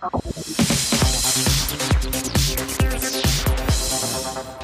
Thank you.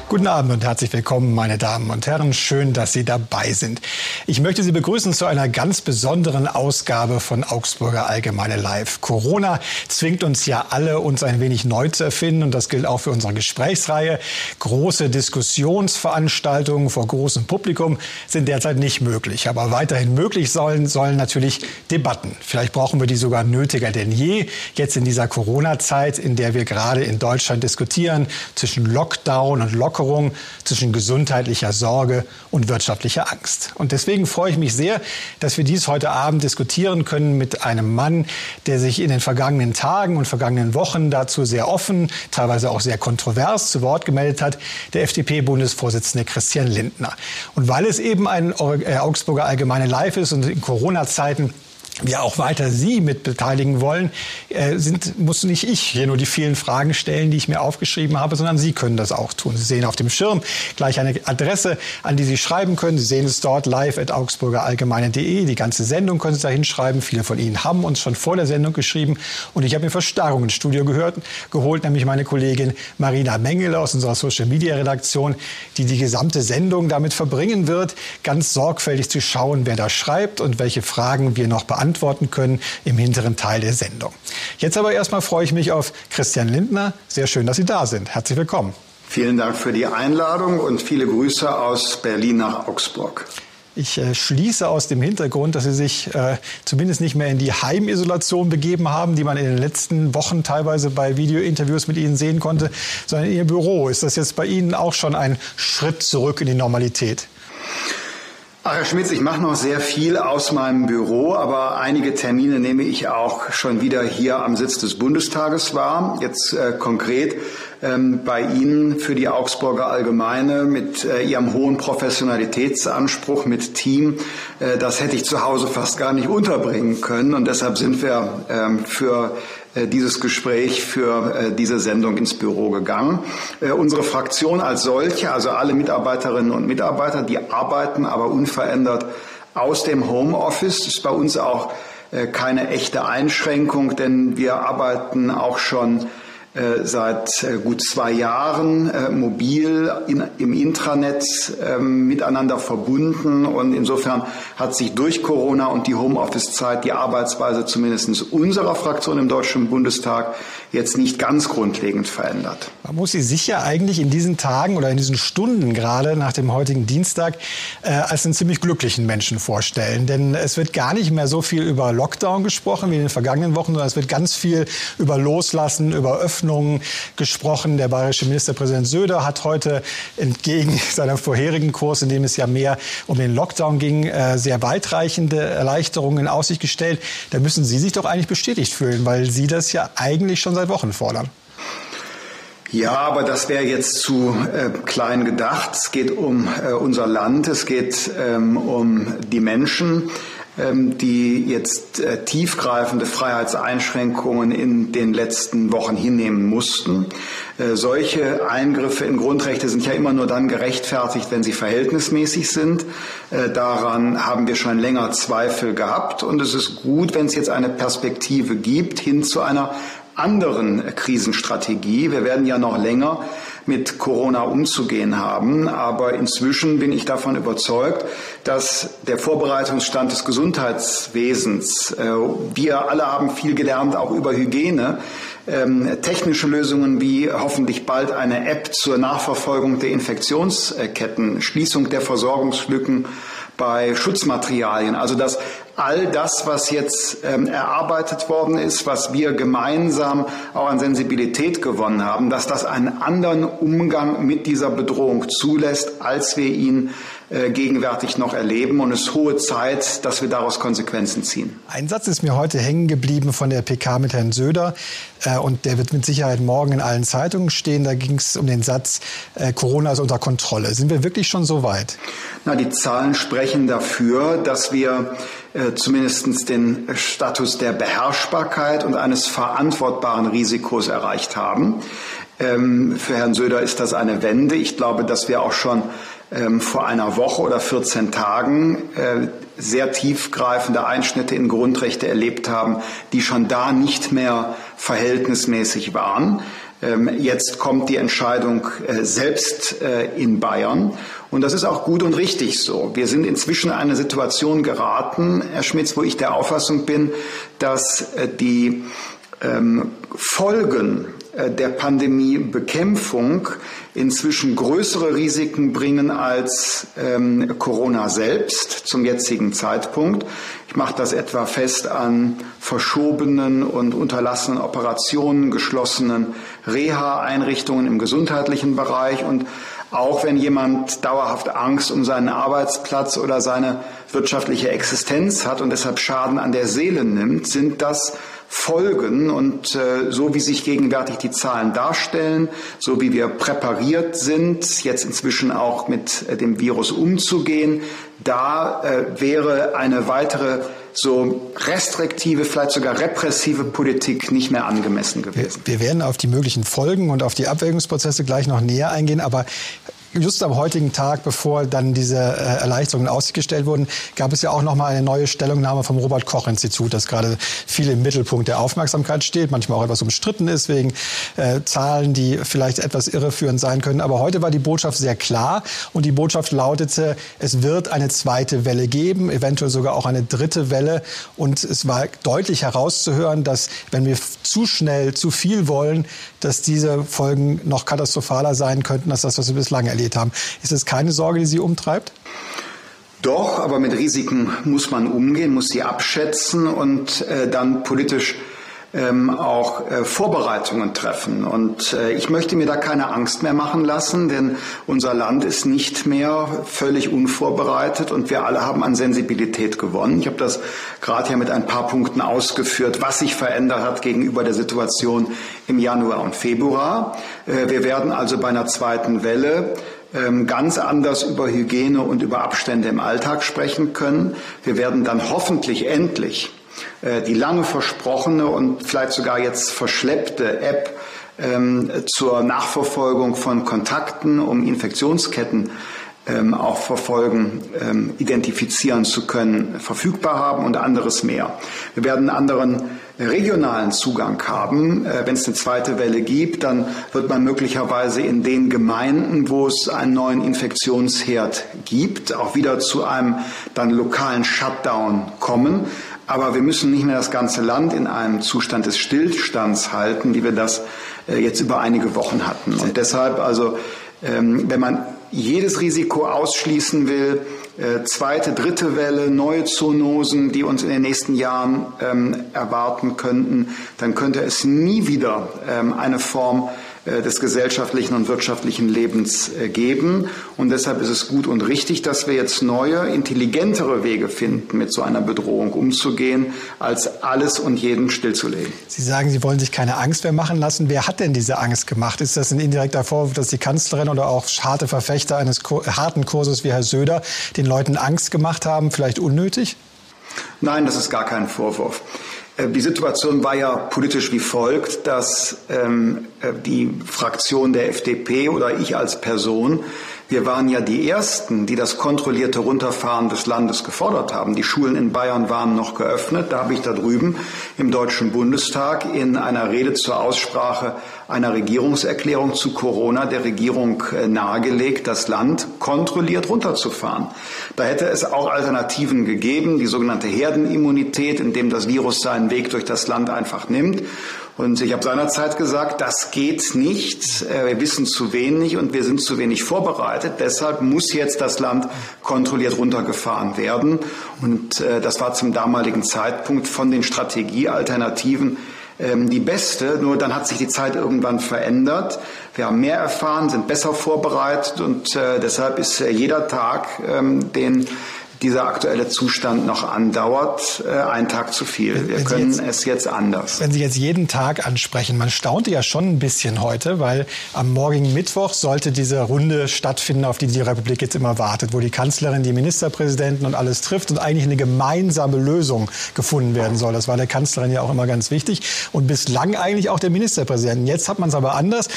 Guten Abend und herzlich willkommen, meine Damen und Herren. Schön, dass Sie dabei sind. Ich möchte Sie begrüßen zu einer ganz besonderen Ausgabe von Augsburger Allgemeine Live. Corona zwingt uns ja alle, uns ein wenig neu zu erfinden und das gilt auch für unsere Gesprächsreihe. Große Diskussionsveranstaltungen vor großem Publikum sind derzeit nicht möglich, aber weiterhin möglich sollen, sollen natürlich Debatten. Vielleicht brauchen wir die sogar nötiger denn je, jetzt in dieser Corona-Zeit, in der wir gerade in Deutschland diskutieren zwischen Lockdown und Lockdown Lockerung zwischen gesundheitlicher Sorge und wirtschaftlicher Angst. Und deswegen freue ich mich sehr, dass wir dies heute Abend diskutieren können mit einem Mann, der sich in den vergangenen Tagen und vergangenen Wochen dazu sehr offen, teilweise auch sehr kontrovers zu Wort gemeldet hat, der FDP-Bundesvorsitzende Christian Lindner. Und weil es eben ein äh, Augsburger Allgemeine Live ist und in Corona-Zeiten wir auch weiter Sie mit beteiligen wollen, äh, sind, muss nicht ich hier nur die vielen Fragen stellen, die ich mir aufgeschrieben habe, sondern Sie können das auch tun. Sie sehen auf dem Schirm gleich eine Adresse, an die Sie schreiben können. Sie sehen es dort live at augsburgerallgemeine.de. Die ganze Sendung können Sie da hinschreiben. Viele von Ihnen haben uns schon vor der Sendung geschrieben. Und ich habe mir Verstärkung ins Studio gehört, geholt, nämlich meine Kollegin Marina Mengele aus unserer Social Media Redaktion, die die gesamte Sendung damit verbringen wird, ganz sorgfältig zu schauen, wer da schreibt und welche Fragen wir noch beantworten beantworten können im hinteren Teil der Sendung. Jetzt aber erstmal freue ich mich auf Christian Lindner. Sehr schön, dass Sie da sind. Herzlich willkommen. Vielen Dank für die Einladung und viele Grüße aus Berlin nach Augsburg. Ich äh, schließe aus dem Hintergrund, dass Sie sich äh, zumindest nicht mehr in die Heimisolation begeben haben, die man in den letzten Wochen teilweise bei Videointerviews mit Ihnen sehen konnte, sondern in Ihr Büro. Ist das jetzt bei Ihnen auch schon ein Schritt zurück in die Normalität? Ach, Herr Schmitz, ich mache noch sehr viel aus meinem Büro, aber einige Termine nehme ich auch schon wieder hier am Sitz des Bundestages wahr. Jetzt äh, konkret ähm, bei Ihnen für die Augsburger Allgemeine mit äh, Ihrem hohen Professionalitätsanspruch mit Team. Äh, das hätte ich zu Hause fast gar nicht unterbringen können und deshalb sind wir ähm, für dieses Gespräch für äh, diese Sendung ins Büro gegangen. Äh, unsere Fraktion als solche, also alle Mitarbeiterinnen und Mitarbeiter, die arbeiten aber unverändert aus dem Homeoffice, ist bei uns auch keine echte Einschränkung, denn wir arbeiten auch schon äh, seit äh, gut zwei Jahren äh, mobil in, im Intranet ähm, miteinander verbunden und insofern hat sich durch Corona und die Homeoffice-Zeit die Arbeitsweise zumindest unserer Fraktion im Deutschen Bundestag jetzt nicht ganz grundlegend verändert. Man muss sie sicher eigentlich in diesen Tagen oder in diesen Stunden gerade nach dem heutigen Dienstag äh, als einen ziemlich glücklichen Menschen vorstellen, denn es wird gar nicht mehr so viel über Lockdown gesprochen wie in den vergangenen Wochen, sondern es wird ganz viel über Loslassen, über Öffnen Öffnungen gesprochen. Der bayerische Ministerpräsident Söder hat heute entgegen seiner vorherigen Kurs, in dem es ja mehr um den Lockdown ging, äh, sehr weitreichende Erleichterungen in Aussicht gestellt. Da müssen Sie sich doch eigentlich bestätigt fühlen, weil Sie das ja eigentlich schon seit Wochen fordern. Ja, aber das wäre jetzt zu äh, klein gedacht. Es geht um äh, unser Land, es geht ähm, um die Menschen. Ähm, die jetzt äh, tiefgreifende Freiheitseinschränkungen in den letzten Wochen hinnehmen mussten. Äh, solche Eingriffe in Grundrechte sind ja immer nur dann gerechtfertigt, wenn sie verhältnismäßig sind. Äh, daran haben wir schon länger Zweifel gehabt und es ist gut, wenn es jetzt eine Perspektive gibt hin zu einer anderen Krisenstrategie. Wir werden ja noch länger mit Corona umzugehen haben. Aber inzwischen bin ich davon überzeugt, dass der Vorbereitungsstand des Gesundheitswesens, äh, wir alle haben viel gelernt, auch über Hygiene, ähm, technische Lösungen wie hoffentlich bald eine App zur Nachverfolgung der Infektionsketten, Schließung der Versorgungslücken bei Schutzmaterialien. Also dass all das, was jetzt ähm, erarbeitet worden ist, was wir gemeinsam auch an Sensibilität gewonnen haben, dass das einen anderen Umgang mit dieser Bedrohung zulässt, als wir ihn äh, gegenwärtig noch erleben. Und es ist hohe Zeit, dass wir daraus Konsequenzen ziehen. Ein Satz ist mir heute hängen geblieben von der PK mit Herrn Söder. Äh, und der wird mit Sicherheit morgen in allen Zeitungen stehen. Da ging es um den Satz, äh, Corona ist unter Kontrolle. Sind wir wirklich schon so weit? Na, die Zahlen sprechen dafür, dass wir äh, zumindest den Status der Beherrschbarkeit und eines verantwortbaren Risikos erreicht haben. Ähm, für Herrn Söder ist das eine Wende. Ich glaube, dass wir auch schon ähm, vor einer Woche oder 14 Tagen äh, sehr tiefgreifende Einschnitte in Grundrechte erlebt haben, die schon da nicht mehr verhältnismäßig waren. Ähm, jetzt kommt die Entscheidung äh, selbst äh, in Bayern. Und das ist auch gut und richtig so. Wir sind inzwischen in eine Situation geraten, Herr Schmitz, wo ich der Auffassung bin, dass äh, die ähm, Folgen der Pandemiebekämpfung inzwischen größere Risiken bringen als ähm, Corona selbst zum jetzigen Zeitpunkt. Ich mache das etwa fest an verschobenen und unterlassenen Operationen, geschlossenen Reha-Einrichtungen im gesundheitlichen Bereich und auch wenn jemand dauerhaft Angst um seinen Arbeitsplatz oder seine wirtschaftliche Existenz hat und deshalb Schaden an der Seele nimmt, sind das Folgen. Und äh, so wie sich gegenwärtig die Zahlen darstellen, so wie wir präpariert sind, jetzt inzwischen auch mit äh, dem Virus umzugehen, da äh, wäre eine weitere so restriktive, vielleicht sogar repressive Politik nicht mehr angemessen gewesen. Wir, wir werden auf die möglichen Folgen und auf die Abwägungsprozesse gleich noch näher eingehen, aber just am heutigen Tag, bevor dann diese äh, Erleichterungen ausgestellt wurden, gab es ja auch noch mal eine neue Stellungnahme vom Robert Koch Institut, das gerade viel im Mittelpunkt der Aufmerksamkeit steht, manchmal auch etwas umstritten ist wegen äh, Zahlen, die vielleicht etwas irreführend sein können. Aber heute war die Botschaft sehr klar und die Botschaft lautete, es wird eine zweite Welle geben, eventuell sogar auch eine dritte Welle. Und es war deutlich herauszuhören, dass wenn wir zu schnell zu viel wollen, dass diese Folgen noch katastrophaler sein könnten als das, was wir bislang erlebt erlebt haben. Ist das keine Sorge, die Sie umtreibt? Doch, aber mit Risiken muss man umgehen, muss sie abschätzen und äh, dann politisch ähm, auch äh, Vorbereitungen treffen. Und äh, ich möchte mir da keine Angst mehr machen lassen, denn unser Land ist nicht mehr völlig unvorbereitet und wir alle haben an Sensibilität gewonnen. Ich habe das gerade ja mit ein paar Punkten ausgeführt, was sich verändert hat gegenüber der Situation im Januar und Februar. Äh, wir werden also bei einer zweiten Welle ähm, ganz anders über Hygiene und über Abstände im Alltag sprechen können. Wir werden dann hoffentlich endlich die lange versprochene und vielleicht sogar jetzt verschleppte App ähm, zur Nachverfolgung von Kontakten, um Infektionsketten ähm, auch verfolgen, ähm, identifizieren zu können, verfügbar haben und anderes mehr. Wir werden einen anderen regionalen Zugang haben. Äh, Wenn es eine zweite Welle gibt, dann wird man möglicherweise in den Gemeinden, wo es einen neuen Infektionsherd gibt, auch wieder zu einem dann lokalen Shutdown kommen. Aber wir müssen nicht mehr das ganze Land in einem Zustand des Stillstands halten, wie wir das äh, jetzt über einige Wochen hatten. Und deshalb also, ähm, wenn man jedes Risiko ausschließen will, äh, zweite, dritte Welle, neue Zoonosen, die uns in den nächsten Jahren ähm, erwarten könnten, dann könnte es nie wieder ähm, eine Form des gesellschaftlichen und wirtschaftlichen Lebens äh, geben. Und deshalb ist es gut und richtig, dass wir jetzt neue, intelligentere Wege finden, mit so einer Bedrohung umzugehen, als alles und jeden stillzulegen. Sie sagen, Sie wollen sich keine Angst mehr machen lassen. Wer hat denn diese Angst gemacht? Ist das ein indirekter Vorwurf, dass die Kanzlerin oder auch harte Verfechter eines harten Kurses wie Herr Söder den Leuten Angst gemacht haben, vielleicht unnötig? Nein, das ist gar kein Vorwurf. Äh, die Situation war ja politisch wie folgt, dass ähm, äh, die Fraktion der FDP oder ich als Person wir waren ja die Ersten, die das kontrollierte Runterfahren des Landes gefordert haben. Die Schulen in Bayern waren noch geöffnet. Da habe ich da drüben im Deutschen Bundestag in einer Rede zur Aussprache einer Regierungserklärung zu Corona der Regierung äh, nahegelegt, das Land kontrolliert runterzufahren. Da hätte es auch Alternativen gegeben, die sogenannte Herdenimmunität, in dem das Virus seinen Weg durch das Land einfach nimmt. Und ich habe seinerzeit gesagt, das geht nicht. Äh, wir wissen zu wenig und wir sind zu wenig vorbereitet. Deshalb muss jetzt das Land kontrolliert runtergefahren werden. Und äh, das war zum damaligen Zeitpunkt von den Strategiealternativen ähm, die beste. Nur dann hat sich die Zeit irgendwann verändert. Wir haben mehr erfahren, sind besser vorbereitet und äh, deshalb ist jeder Tag, ähm, den dieser aktuelle Zustand noch andauert, äh, ein Tag zu viel. Wir können jetzt, es jetzt anders. Wenn Sie jetzt jeden Tag ansprechen, man staunte ja schon ein bisschen heute, weil am morgigen Mittwoch sollte diese Runde stattfinden, auf die die Republik jetzt immer wartet, wo die Kanzlerin die Ministerpräsidenten und alles trifft und eigentlich eine gemeinsame Lösung gefunden werden soll. Das war der Kanzlerin ja auch immer ganz wichtig und bislang eigentlich auch der Ministerpräsident. Jetzt hat man es aber anders.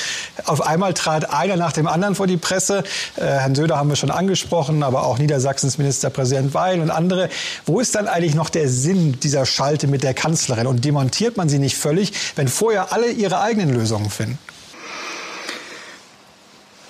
Auf einmal trat einer nach dem anderen vor die Presse. Äh, Herrn Söder haben wir schon angesprochen, aber auch Niedersachsens Ministerpräsident Präsident Weil und andere. Wo ist dann eigentlich noch der Sinn dieser Schalte mit der Kanzlerin? Und demontiert man sie nicht völlig, wenn vorher alle ihre eigenen Lösungen finden?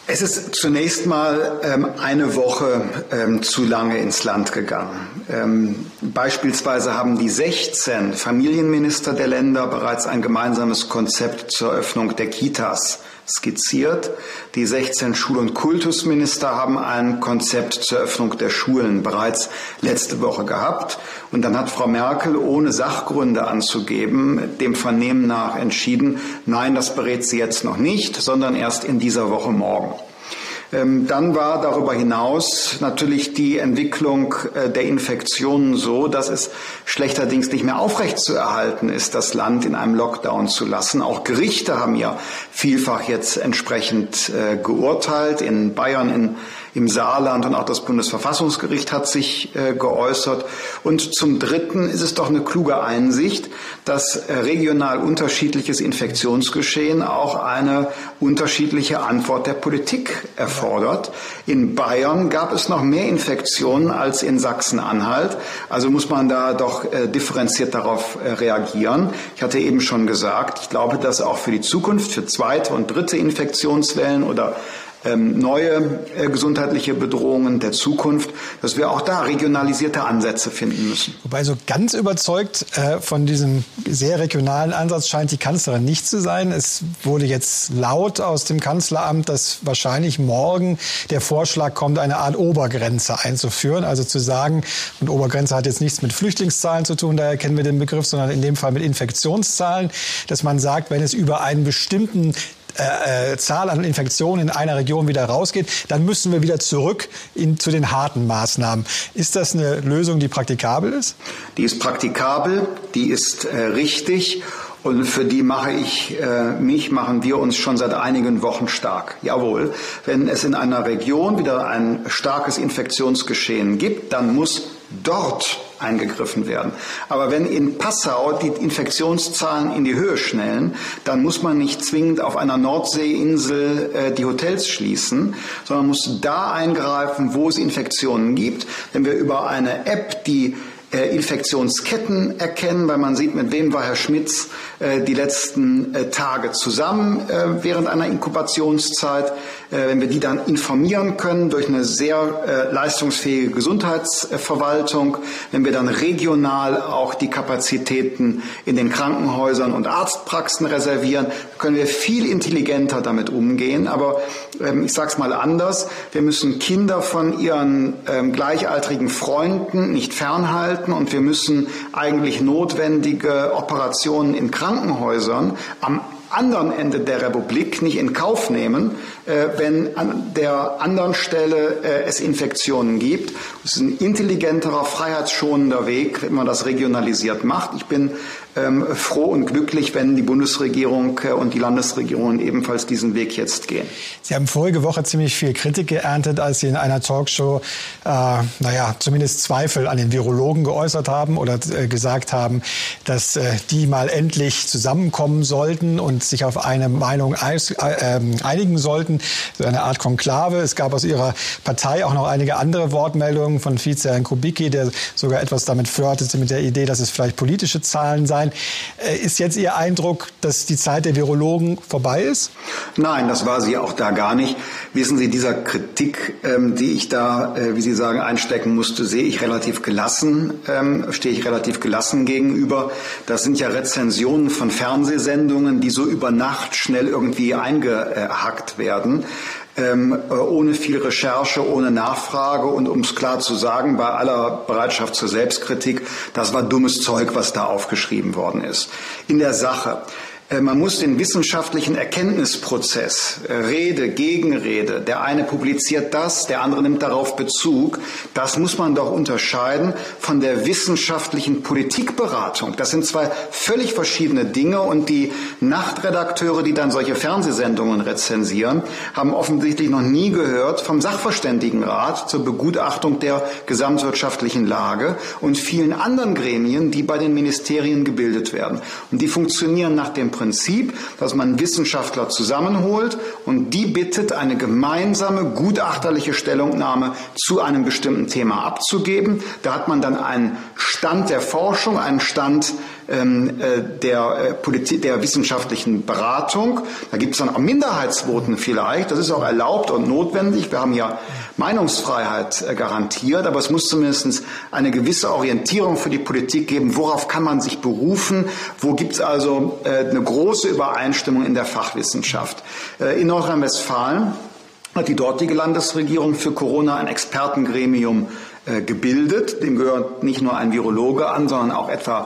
Es ist zunächst mal ähm, eine Woche ähm, zu lange ins Land gegangen. Ähm, beispielsweise haben die 16 Familienminister der Länder bereits ein gemeinsames Konzept zur Öffnung der Kitas skizziert. Die 16 Schul- und Kultusminister haben ein Konzept zur Öffnung der Schulen bereits letzte Woche gehabt. Und dann hat Frau Merkel, ohne Sachgründe anzugeben, dem Vernehmen nach entschieden, nein, das berät sie jetzt noch nicht, sondern erst in dieser Woche morgen. Ähm, dann war darüber hinaus natürlich die Entwicklung äh, der Infektionen so, dass es schlechterdings nicht mehr aufrechtzuerhalten ist, das Land in einem Lockdown zu lassen. Auch Gerichte haben ja vielfach jetzt entsprechend äh, geurteilt. In Bayern, in im Saarland und auch das Bundesverfassungsgericht hat sich äh, geäußert. Und zum Dritten ist es doch eine kluge Einsicht, dass äh, regional unterschiedliches Infektionsgeschehen auch eine unterschiedliche Antwort der Politik erfordert. In Bayern gab es noch mehr Infektionen als in Sachsen-Anhalt. Also muss man da doch äh, differenziert darauf äh, reagieren. Ich hatte eben schon gesagt, ich glaube, dass auch für die Zukunft, für zweite und dritte Infektionswellen oder neue äh, gesundheitliche Bedrohungen der Zukunft, dass wir auch da regionalisierte Ansätze finden müssen. Wobei so ganz überzeugt äh, von diesem sehr regionalen Ansatz scheint die Kanzlerin nicht zu sein. Es wurde jetzt laut aus dem Kanzleramt, dass wahrscheinlich morgen der Vorschlag kommt, eine Art Obergrenze einzuführen. Also zu sagen, und Obergrenze hat jetzt nichts mit Flüchtlingszahlen zu tun, daher kennen wir den Begriff, sondern in dem Fall mit Infektionszahlen, dass man sagt, wenn es über einen bestimmten äh, äh, Zahl an Infektionen in einer Region wieder rausgeht, dann müssen wir wieder zurück in, zu den harten Maßnahmen. Ist das eine Lösung, die praktikabel ist? Die ist praktikabel, die ist äh, richtig. Und für die mache ich äh, mich, machen wir uns schon seit einigen Wochen stark. Jawohl, wenn es in einer Region wieder ein starkes Infektionsgeschehen gibt, dann muss dort eingegriffen werden. Aber wenn in Passau die Infektionszahlen in die Höhe schnellen, dann muss man nicht zwingend auf einer Nordseeinsel äh, die Hotels schließen, sondern muss da eingreifen, wo es Infektionen gibt. Wenn wir über eine App, die äh, Infektionsketten erkennen, weil man sieht, mit wem war Herr Schmitz äh, die letzten äh, Tage zusammen während einer Inkubationszeit. Wenn wir die dann informieren können durch eine sehr leistungsfähige Gesundheitsverwaltung, wenn wir dann regional auch die Kapazitäten in den Krankenhäusern und Arztpraxen reservieren, können wir viel intelligenter damit umgehen. Aber ähm, ich sage es mal anders, wir müssen Kinder von ihren ähm, gleichaltrigen Freunden nicht fernhalten halten und wir müssen eigentlich notwendige Operationen in Krankenhäusern am anderen Ende der Republik nicht in Kauf nehmen, äh, wenn an der anderen Stelle äh, es Infektionen gibt. Es ist ein intelligenterer, freiheitsschonender Weg, wenn man das regionalisiert macht. Ich bin froh und glücklich, wenn die Bundesregierung äh, und die Landesregierungen ebenfalls diesen Weg jetzt gehen. Sie haben vorige Woche ziemlich viel Kritik geerntet, als Sie in einer Talkshow, äh, naja, zumindest Zweifel an den Virologen geäußert haben oder äh, gesagt haben, dass äh, die mal endlich zusammenkommen sollten und sich auf eine Meinung äh, ähm, einigen sollten, so eine Art Konklave. Es gab aus Ihrer Partei auch noch einige andere Wortmeldungen von Vize-Herrn Kubicki, der sogar etwas damit flirtete mit der Idee, dass es vielleicht politische Zahlen seien sein. Äh, ist jetzt Ihr Eindruck, dass die Zeit der Virologen vorbei ist? Nein, das war sie auch da gar nicht. Wissen Sie, dieser Kritik, ähm, die ich da, äh, wie Sie sagen, einstecken musste, sehe ich relativ gelassen, ähm, stehe ich relativ gelassen gegenüber. Das sind ja Rezensionen von Fernsehsendungen, die so über Nacht schnell irgendwie eingehackt werden ähm, äh, ohne viel Recherche, ohne Nachfrage und um es klar zu sagen, bei aller Bereitschaft zur Selbstkritik, das war dummes Zeug, was da aufgeschrieben worden ist. In der Sache. Äh, man muss den wissenschaftlichen Erkenntnisprozess, äh, Rede, Gegenrede, der eine publiziert das, der andere nimmt darauf Bezug, das muss man doch unterscheiden von der wissenschaftlichen Politikberatung. Das sind zwei völlig verschiedene Dinge und die Nachtredakteure, die dann solche Fernsehsendungen rezensieren, haben offensichtlich noch nie gehört vom Sachverständigenrat zur Begutachtung der gesamtwirtschaftlichen Lage und vielen anderen Gremien, die bei den Ministerien gebildet werden. Und die funktionieren nach dem Prinzip, Prinzip, dass man Wissenschaftler zusammenholt und die bittet, eine gemeinsame gutachterliche Stellungnahme zu einem bestimmten Thema abzugeben. Da hat man dann einen Stand der Forschung, einen Stand der, äh, Politik, der wissenschaftlichen Beratung. Da gibt es dann auch Minderheitsvoten vielleicht. Das ist auch erlaubt und notwendig. Wir haben ja Meinungsfreiheit äh, garantiert, aber es muss zumindest eine gewisse Orientierung für die Politik geben. Worauf kann man sich berufen? Wo gibt es also äh, eine große Übereinstimmung in der Fachwissenschaft? Äh, in Nordrhein-Westfalen hat die dortige Landesregierung für Corona ein Expertengremium äh, gebildet. Dem gehört nicht nur ein Virologe an, sondern auch etwa äh,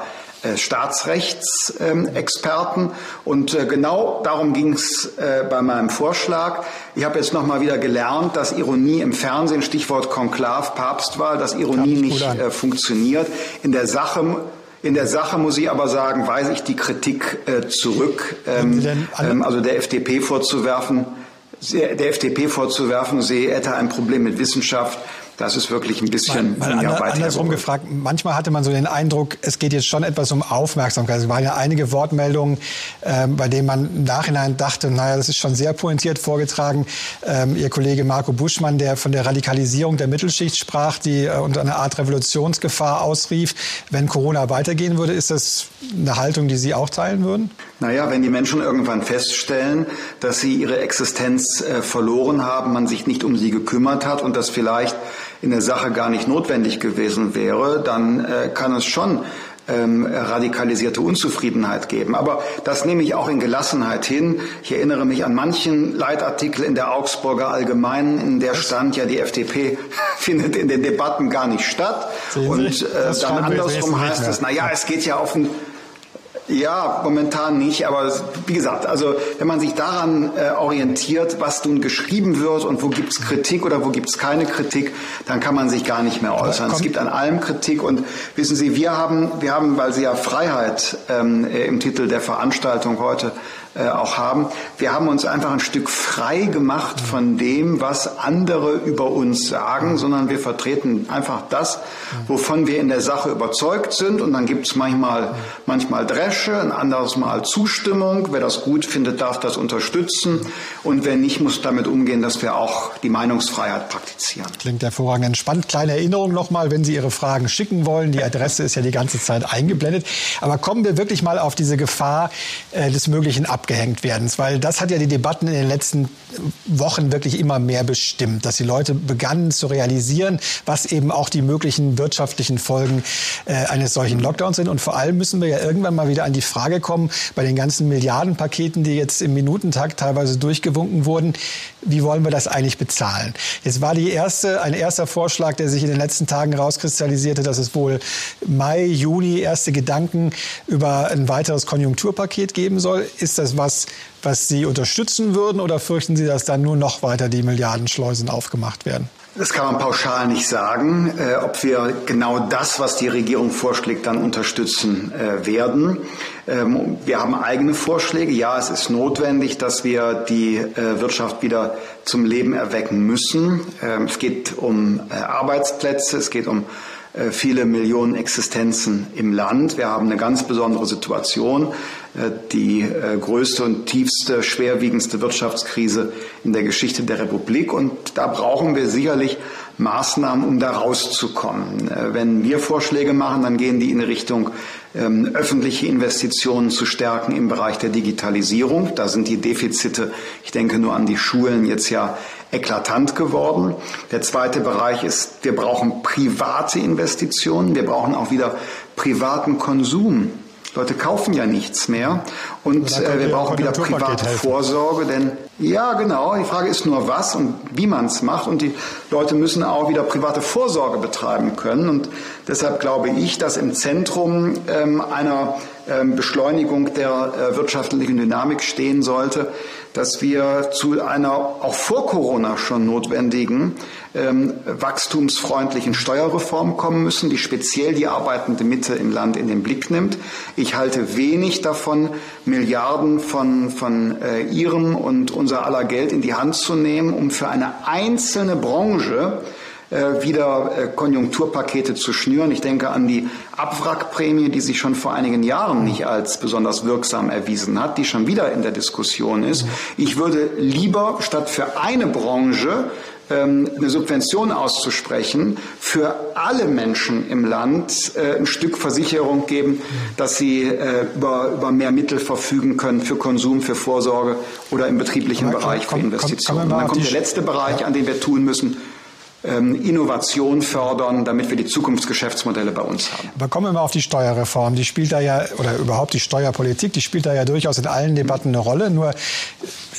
Staatsrechtsexperten. Und äh, genau darum ging es äh, bei meinem Vorschlag. Ich habe jetzt noch mal wieder gelernt, dass Ironie im Fernsehen, Stichwort Konklav, Papstwahl, dass Ironie nicht funktioniert. In der Sache in der Sache muss ich aber sagen, weise ich die Kritik äh, zurück. Ähm, ähm, also der FDP vorzuwerfen, der FDP vorzuwerfen, sie hätte ein Problem mit Wissenschaft. Das ist wirklich ein bisschen mal, mal ja, ander, andersrum gefragt. Manchmal hatte man so den Eindruck, es geht jetzt schon etwas um Aufmerksamkeit. Es waren ja einige Wortmeldungen, ähm, bei denen man im Nachhinein dachte, naja, das ist schon sehr pointiert vorgetragen. Ähm, Ihr Kollege Marco Buschmann, der von der Radikalisierung der Mittelschicht sprach, die äh, unter einer Art Revolutionsgefahr ausrief, wenn Corona weitergehen würde, ist das eine Haltung, die Sie auch teilen würden? Naja, wenn die Menschen irgendwann feststellen, dass sie ihre Existenz äh, verloren haben, man sich nicht um sie gekümmert hat und das vielleicht in der Sache gar nicht notwendig gewesen wäre, dann äh, kann es schon ähm, radikalisierte Unzufriedenheit geben. Aber das nehme ich auch in Gelassenheit hin. Ich erinnere mich an manchen Leitartikel in der Augsburger Allgemeinen, in der stand ja, die FDP findet in den Debatten gar nicht statt. Und äh, dann andersrum heißt es, na ja, es geht ja offen, ja, momentan nicht, aber wie gesagt, also wenn man sich daran äh, orientiert, was nun geschrieben wird und wo gibt's Kritik oder wo gibt's keine Kritik, dann kann man sich gar nicht mehr äußern. Es gibt an allem Kritik und wissen Sie, wir haben, wir haben, weil Sie ja Freiheit ähm, äh, im Titel der Veranstaltung heute äh, auch haben. Wir haben uns einfach ein Stück frei gemacht von dem, was andere über uns sagen, sondern wir vertreten einfach das, wovon wir in der Sache überzeugt sind. Und dann gibt es manchmal, manchmal Dresche, ein anderes Mal Zustimmung. Wer das gut findet, darf das unterstützen. Und wer nicht, muss damit umgehen, dass wir auch die Meinungsfreiheit praktizieren. Klingt hervorragend. Entspannt. Kleine Erinnerung nochmal, wenn Sie Ihre Fragen schicken wollen. Die Adresse ist ja die ganze Zeit eingeblendet. Aber kommen wir wirklich mal auf diese Gefahr äh, des möglichen Ab abgehängt werden. Weil das hat ja die Debatten in den letzten Wochen wirklich immer mehr bestimmt, dass die Leute begannen zu realisieren, was eben auch die möglichen wirtschaftlichen Folgen äh, eines solchen Lockdowns sind. Und vor allem müssen wir ja irgendwann mal wieder an die Frage kommen, bei den ganzen Milliardenpaketen, die jetzt im Minutentakt teilweise durchgewunken wurden, wie wollen wir das eigentlich bezahlen? Jetzt war die erste, ein erster Vorschlag, der sich in den letzten Tagen rauskristallisierte, dass es wohl Mai, Juni erste Gedanken über ein weiteres Konjunkturpaket geben soll. Ist das was, was Sie unterstützen würden oder fürchten Sie, dass dann nur noch weiter die Milliardenschleusen aufgemacht werden? Das kann man pauschal nicht sagen, äh, ob wir genau das, was die Regierung vorschlägt, dann unterstützen äh, werden. Ähm, wir haben eigene Vorschläge. Ja, es ist notwendig, dass wir die äh, Wirtschaft wieder zum Leben erwecken müssen. Ähm, es geht um äh, Arbeitsplätze, es geht um viele Millionen Existenzen im Land. Wir haben eine ganz besondere Situation, äh, die äh, größte und tiefste, schwerwiegendste Wirtschaftskrise in der Geschichte der Republik. Und da brauchen wir sicherlich Maßnahmen, um da rauszukommen. Wenn wir Vorschläge machen, dann gehen die in Richtung ähm, öffentliche Investitionen zu stärken im Bereich der Digitalisierung. Da sind die Defizite, ich denke nur an die Schulen, jetzt ja eklatant geworden. Der zweite Bereich ist, wir brauchen private Investitionen, wir brauchen auch wieder privaten Konsum. Leute kaufen ja nichts mehr und äh, wir brauchen wieder private Vorsorge, denn ja, genau. Die Frage ist nur, was und wie man es macht. Und die Leute müssen auch wieder private Vorsorge betreiben können. Und deshalb glaube ich, dass im Zentrum ähm, einer ähm, Beschleunigung der äh, wirtschaftlichen Dynamik stehen sollte, dass wir zu einer auch vor Corona schon notwendigen ähm, wachstumsfreundlichen Steuerreform kommen müssen, die speziell die arbeitende Mitte im Land in den Blick nimmt. Ich halte wenig davon, Milliarden von, von äh, Ihrem und unser aller Geld in die Hand zu nehmen, um für eine einzelne Branche äh, wieder äh, Konjunkturpakete zu schnüren. Ich denke an die Abwrackprämie, die sich schon vor einigen Jahren nicht als besonders wirksam erwiesen hat, die schon wieder in der Diskussion ist. Ich würde lieber statt für eine Branche eine Subvention auszusprechen, für alle Menschen im Land äh, ein Stück Versicherung geben, dass sie äh, über, über mehr Mittel verfügen können für Konsum, für Vorsorge oder im betrieblichen Aber Bereich komm, für Investitionen. Komm, komm dann kommt der letzte Bereich, ja. an dem wir tun müssen, ähm, Innovation fördern, damit wir die Zukunftsgeschäftsmodelle bei uns haben. Aber kommen wir mal auf die Steuerreform. Die spielt da ja, oder überhaupt die Steuerpolitik, die spielt da ja durchaus in allen Debatten eine Rolle. Nur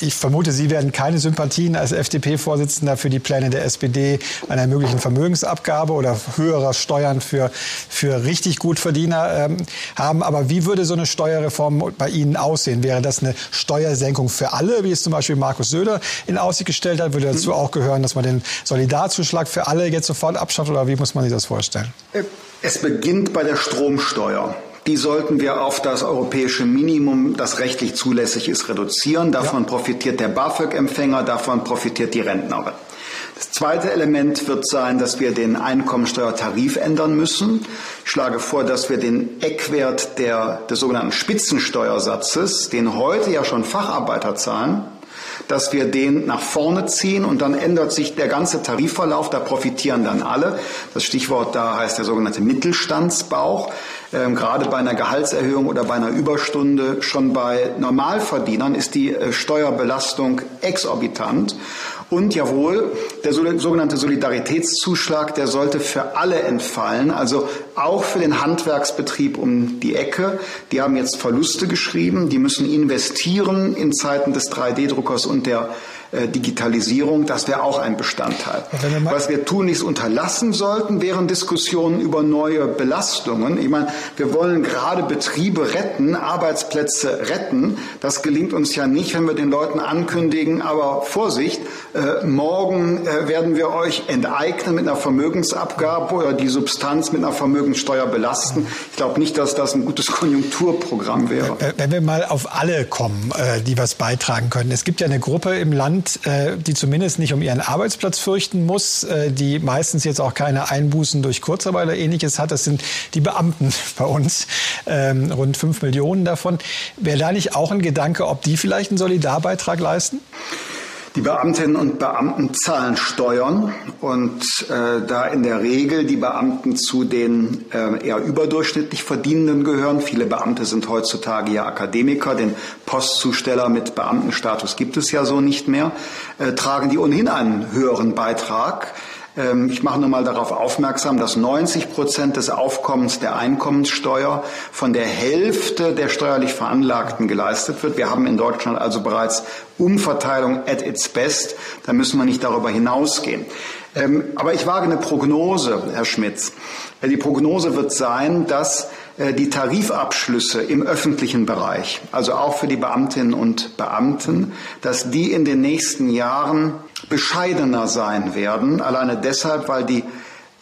ich vermute, Sie werden keine Sympathien als FDP-Vorsitzender für die Pläne der SPD einer möglichen Vermögensabgabe oder höherer Steuern für, für richtig Gutverdiener ähm, haben. Aber wie würde so eine Steuerreform bei Ihnen aussehen? Wäre das eine Steuersenkung für alle, wie es zum Beispiel Markus Söder in Aussicht gestellt hat? Würde dazu auch gehören, dass man den Solidarzuschlag für alle jetzt sofort abschafft? Oder wie muss man sich das vorstellen? Es beginnt bei der Stromsteuer die sollten wir auf das europäische Minimum, das rechtlich zulässig ist, reduzieren. Davon ja. profitiert der BAföG-Empfänger, davon profitiert die Rentnerin. Das zweite Element wird sein, dass wir den Einkommensteuertarif ändern müssen. Ich schlage vor, dass wir den Eckwert der, des sogenannten Spitzensteuersatzes, den heute ja schon Facharbeiter zahlen, dass wir den nach vorne ziehen und dann ändert sich der ganze Tarifverlauf, da profitieren dann alle. Das Stichwort da heißt der sogenannte Mittelstandsbauch. Ähm, gerade bei einer Gehaltserhöhung oder bei einer Überstunde, schon bei Normalverdienern ist die äh, Steuerbelastung exorbitant. Und jawohl, der sogenannte Solidaritätszuschlag, der sollte für alle entfallen, also auch für den Handwerksbetrieb um die Ecke. Die haben jetzt Verluste geschrieben, die müssen investieren in Zeiten des 3D-Druckers und der Digitalisierung, das wäre auch ein Bestandteil. Was wir tun nicht unterlassen sollten, wären Diskussionen über neue Belastungen. Ich meine, wir wollen gerade Betriebe retten, Arbeitsplätze retten. Das gelingt uns ja nicht, wenn wir den Leuten ankündigen, aber Vorsicht, äh, morgen äh, werden wir euch enteignen mit einer Vermögensabgabe oder die Substanz mit einer Vermögenssteuer belasten. Ich glaube nicht, dass das ein gutes Konjunkturprogramm wäre. Wenn wir mal auf alle kommen, äh, die was beitragen können. Es gibt ja eine Gruppe im Land, Land, äh, die zumindest nicht um ihren Arbeitsplatz fürchten muss, äh, die meistens jetzt auch keine Einbußen durch Kurzarbeit oder ähnliches hat. Das sind die Beamten bei uns, ähm, rund fünf Millionen davon. Wäre da nicht auch ein Gedanke, ob die vielleicht einen Solidarbeitrag leisten? Die Beamtinnen und Beamten zahlen Steuern und äh, da in der Regel die Beamten zu den äh, eher überdurchschnittlich Verdienenden gehören, viele Beamte sind heutzutage ja Akademiker, den Postzusteller mit Beamtenstatus gibt es ja so nicht mehr, äh, tragen die ohnehin einen höheren Beitrag ich mache nur mal darauf aufmerksam, dass 90 Prozent des Aufkommens der Einkommenssteuer von der Hälfte der steuerlich Veranlagten geleistet wird. Wir haben in Deutschland also bereits Umverteilung at its best. Da müssen wir nicht darüber hinausgehen. Ähm, aber ich wage eine Prognose, Herr Schmitz. Äh, die Prognose wird sein, dass äh, die Tarifabschlüsse im öffentlichen Bereich, also auch für die Beamtinnen und Beamten, dass die in den nächsten Jahren bescheidener sein werden, alleine deshalb, weil die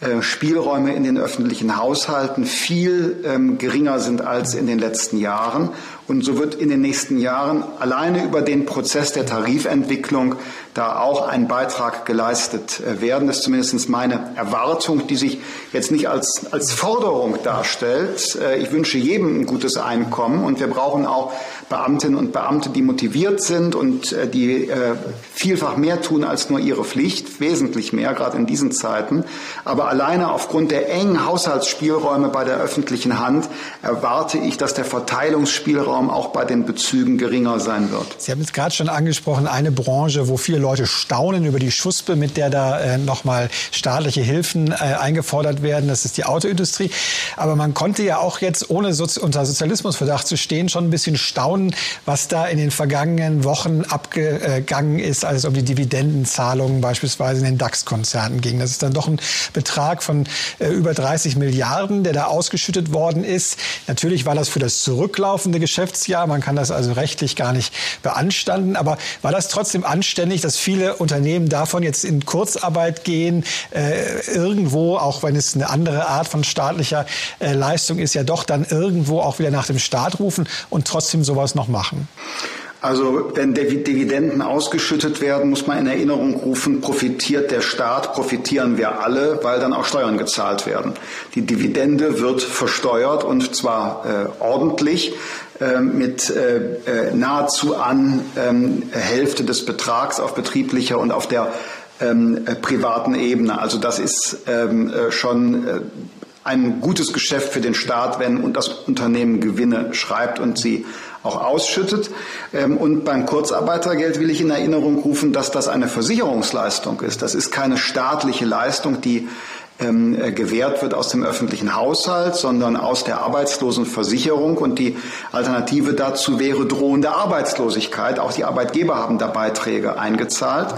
äh, Spielräume in den öffentlichen Haushalten viel ähm, geringer sind als in den letzten Jahren. Und so wird in den nächsten Jahren alleine über den Prozess der Tarifentwicklung da auch ein Beitrag geleistet äh, werden. Das ist zumindest meine Erwartung, die sich jetzt nicht als, als Forderung darstellt. Äh, ich wünsche jedem ein gutes Einkommen und wir brauchen auch Beamtinnen und Beamte, die motiviert sind und äh, die vielfach mehr tun als nur ihre Pflicht, wesentlich mehr, gerade in diesen Zeiten. Aber alleine aufgrund der engen Haushaltsspielräume bei der öffentlichen Hand erwarte ich, dass der Verteilungsspielraum auch bei den Bezügen geringer sein wird. Sie haben es gerade schon angesprochen, eine Branche, wo viele Leute staunen über die Schuspe, mit der da äh, nochmal staatliche Hilfen äh, eingefordert werden. Das ist die Autoindustrie. Aber man konnte ja auch jetzt, ohne Sozi unter Sozialismusverdacht zu stehen, schon ein bisschen staunen, was da in den vergangenen Wochen abgegangen ist, als es um die Dividendenzahlungen beispielsweise in den DAX-Konzernen ging. Das ist dann doch ein Betrag von äh, über 30 Milliarden, der da ausgeschüttet worden ist. Natürlich war das für das zurücklaufende Geschäftsjahr. Man kann das also rechtlich gar nicht beanstanden. Aber war das trotzdem anständig, dass dass viele Unternehmen davon jetzt in Kurzarbeit gehen, äh, irgendwo, auch wenn es eine andere Art von staatlicher äh, Leistung ist, ja doch dann irgendwo auch wieder nach dem Staat rufen und trotzdem sowas noch machen. Also wenn Dividenden ausgeschüttet werden, muss man in Erinnerung rufen, profitiert der Staat, profitieren wir alle, weil dann auch Steuern gezahlt werden. Die Dividende wird versteuert und zwar äh, ordentlich mit äh, äh, nahezu an ähm, Hälfte des Betrags auf betrieblicher und auf der ähm, äh, privaten Ebene. Also das ist ähm, schon ein gutes Geschäft für den Staat, wenn das Unternehmen Gewinne schreibt und sie auch ausschüttet. Ähm, und beim Kurzarbeitergeld will ich in Erinnerung rufen, dass das eine Versicherungsleistung ist. Das ist keine staatliche Leistung, die ähm, äh, gewährt wird aus dem öffentlichen Haushalt, sondern aus der Arbeitslosenversicherung. Und die Alternative dazu wäre drohende Arbeitslosigkeit. Auch die Arbeitgeber haben da Beiträge eingezahlt.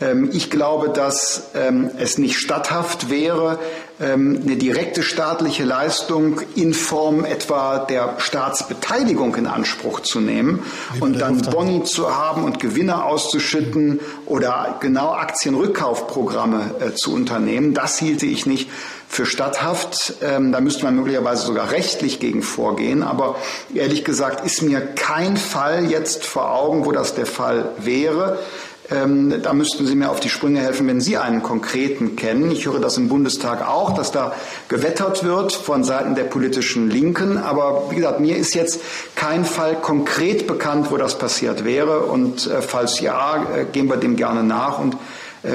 Ähm, ich glaube, dass ähm, es nicht statthaft wäre, eine direkte staatliche Leistung in Form etwa der Staatsbeteiligung in Anspruch zu nehmen und dann Boni zu haben und Gewinne auszuschütten oder genau Aktienrückkaufprogramme äh, zu unternehmen. Das hielte ich nicht für statthaft. da müsste man möglicherweise sogar rechtlich gegen vorgehen. Aber ehrlich gesagt ist mir kein Fall jetzt vor Augen, wo das der Fall wäre. Ähm, da müssten Sie mir auf die Sprünge helfen, wenn Sie einen konkreten kennen. Ich höre das im Bundestag auch, dass da gewettert wird von Seiten der politischen Linken. Aber wie gesagt, mir ist jetzt kein Fall konkret bekannt, wo das passiert wäre. Und äh, falls ja, äh, gehen wir dem gerne nach und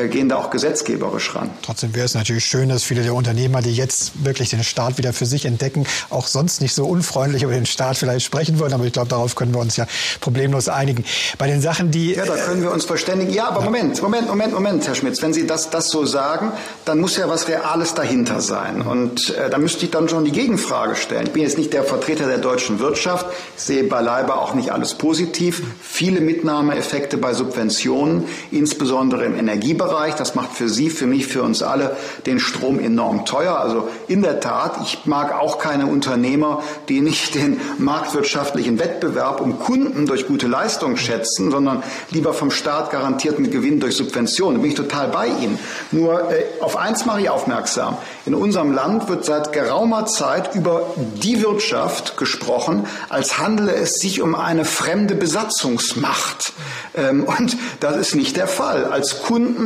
gehen da auch gesetzgeberisch ran. Trotzdem wäre es natürlich schön, dass viele der Unternehmer, die jetzt wirklich den Staat wieder für sich entdecken, auch sonst nicht so unfreundlich über den Staat vielleicht sprechen würden. Aber ich glaube, darauf können wir uns ja problemlos einigen. Bei den Sachen, die... Ja, da können wir uns verständigen. Ja, aber ja. Moment, Moment, Moment, Moment, Herr Schmitz. Wenn Sie das, das so sagen, dann muss ja was Reales dahinter sein. Und äh, da müsste ich dann schon die Gegenfrage stellen. Ich bin jetzt nicht der Vertreter der deutschen Wirtschaft. Ich sehe beileibe auch nicht alles positiv. Viele Mitnahmeeffekte bei Subventionen, insbesondere im Energie Energiebereich. Das macht für Sie, für mich, für uns alle den Strom enorm teuer. Also in der Tat, ich mag auch keine Unternehmer, die nicht den marktwirtschaftlichen Wettbewerb um Kunden durch gute Leistung schätzen, sondern lieber vom Staat garantierten Gewinn durch Subventionen. Da bin ich total bei Ihnen. Nur äh, auf eins mache ich aufmerksam. In unserem Land wird seit geraumer Zeit über die Wirtschaft gesprochen, als handele es sich um eine fremde Besatzungsmacht. Ähm, und das ist nicht der Fall. Als Kunden,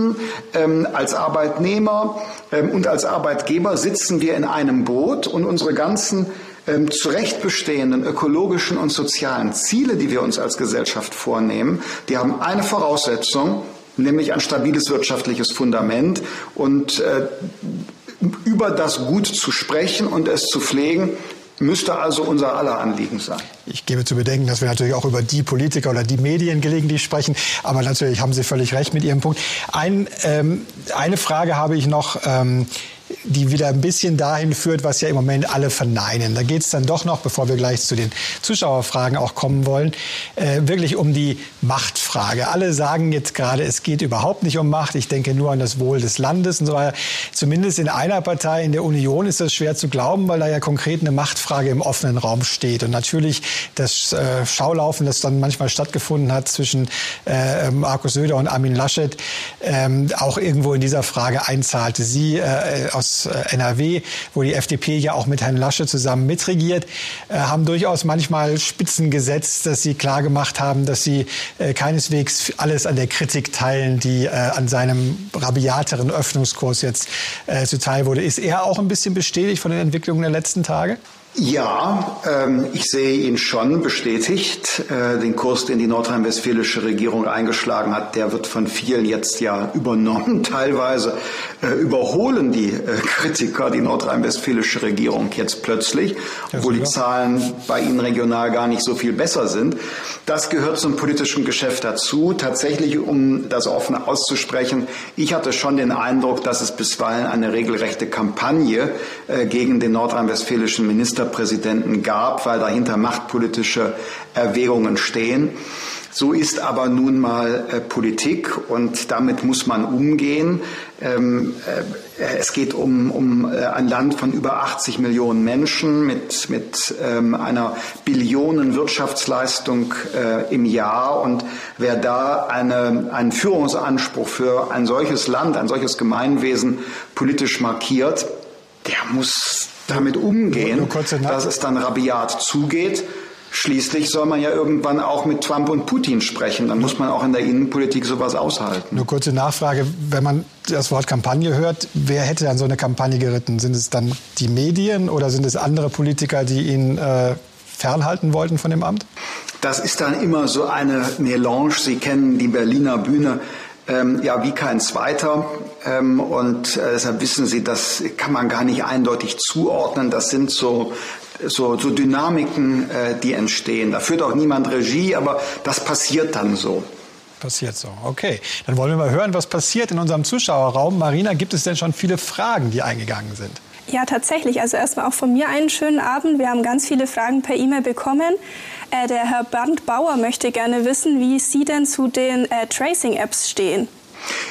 ähm, als Arbeitnehmer ähm, und als Arbeitgeber sitzen wir in einem Boot und unsere ganzen zu Recht bestehenden ökologischen und sozialen Ziele, die wir uns als Gesellschaft vornehmen, die haben eine Voraussetzung, nämlich ein stabiles wirtschaftliches Fundament. Und äh, über das Gut zu sprechen und es zu pflegen, müsste also unser aller Anliegen sein. Ich gebe zu bedenken, dass wir natürlich auch über die Politiker oder die Medien gelegentlich sprechen, aber natürlich haben Sie völlig recht mit Ihrem Punkt. Ein, ähm, eine Frage habe ich noch. Ähm, die wieder ein bisschen dahin führt, was ja im Moment alle verneinen. Da geht es dann doch noch, bevor wir gleich zu den Zuschauerfragen auch kommen wollen, äh, wirklich um die Machtfrage. Alle sagen jetzt gerade, es geht überhaupt nicht um Macht. Ich denke nur an das Wohl des Landes und so weiter. Zumindest in einer Partei, in der Union, ist das schwer zu glauben, weil da ja konkret eine Machtfrage im offenen Raum steht. Und natürlich das äh, Schaulaufen, das dann manchmal stattgefunden hat zwischen äh, Markus Söder und Armin Laschet, ähm, auch irgendwo in dieser Frage einzahlte. Sie äh, aus äh, NRW, wo die FDP ja auch mit Herrn Lasche zusammen mitregiert, äh, haben durchaus manchmal Spitzen gesetzt, dass sie klar gemacht haben, dass sie äh, keineswegs alles an der Kritik teilen, die an seinem rabiateren Öffnungskurs jetzt zuteil wurde. Ist er auch ein bisschen bestätigt von den Entwicklungen der letzten Tage? Ja, ähm, ich sehe ihn schon bestätigt. Äh, den Kurs, den die nordrhein-westfälische Regierung eingeschlagen hat, der wird von vielen jetzt ja übernommen. Teilweise äh, überholen die äh, Kritiker die nordrhein-westfälische Regierung jetzt plötzlich, obwohl die Zahlen bei ihnen regional gar nicht so viel besser sind. Das gehört zum politischen Geschäft dazu. Tatsächlich, um das offen auszusprechen, ich hatte schon den Eindruck, dass es bisweilen eine regelrechte Kampagne äh, gegen den nordrhein-westfälischen Minister Ministerpräsidenten gab, weil dahinter machtpolitische Erwägungen stehen. So ist aber nun mal äh, Politik und damit muss man umgehen. Ähm, äh, es geht um, um äh, ein Land von über 80 Millionen Menschen mit, mit ähm, einer Billionen Wirtschaftsleistung äh, im Jahr. Und wer da eine, einen Führungsanspruch für ein solches Land, ein solches Gemeinwesen politisch markiert, der muss damit umgehen, dass es dann rabiat zugeht. Schließlich soll man ja irgendwann auch mit Trump und Putin sprechen. Dann muss man auch in der Innenpolitik sowas aushalten. Nur kurze Nachfrage, wenn man das Wort Kampagne hört, wer hätte dann so eine Kampagne geritten? Sind es dann die Medien oder sind es andere Politiker, die ihn äh, fernhalten wollten von dem Amt? Das ist dann immer so eine Melange. Sie kennen die Berliner Bühne ähm, ja wie kein zweiter. Ähm, und äh, deshalb wissen Sie, das kann man gar nicht eindeutig zuordnen. Das sind so so, so Dynamiken, äh, die entstehen. Da führt auch niemand Regie, aber das passiert dann so. Passiert so. Okay. Dann wollen wir mal hören, was passiert in unserem Zuschauerraum. Marina, gibt es denn schon viele Fragen, die eingegangen sind? Ja, tatsächlich. Also erstmal auch von mir einen schönen Abend. Wir haben ganz viele Fragen per E-Mail bekommen. Äh, der Herr Bernd Bauer möchte gerne wissen, wie Sie denn zu den äh, Tracing-Apps stehen.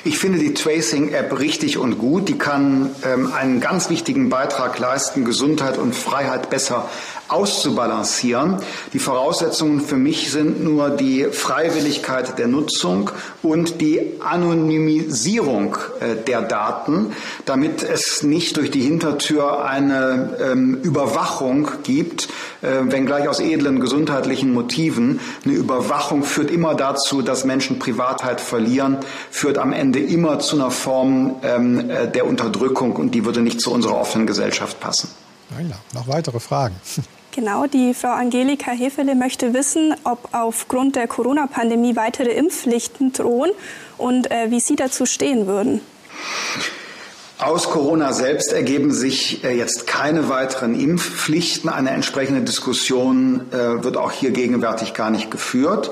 Ich finde die Tracing-App richtig und gut. Die kann ähm, einen ganz wichtigen Beitrag leisten, Gesundheit und Freiheit besser auszubalancieren. Die Voraussetzungen für mich sind nur die Freiwilligkeit der Nutzung und die Anonymisierung äh, der Daten, damit es nicht durch die Hintertür eine ähm, Überwachung gibt, äh, wenngleich aus edlen gesundheitlichen Motiven. Eine Überwachung führt immer dazu, dass Menschen Privatheit verlieren, führt am Ende immer zu einer Form ähm, äh, der Unterdrückung und die würde nicht zu unserer offenen Gesellschaft passen. Ja, noch weitere Fragen. Genau, die Frau Angelika Hefele möchte wissen, ob aufgrund der Corona-Pandemie weitere Impfpflichten drohen und äh, wie Sie dazu stehen würden. Aus Corona selbst ergeben sich äh, jetzt keine weiteren Impfpflichten. Eine entsprechende Diskussion äh, wird auch hier gegenwärtig gar nicht geführt.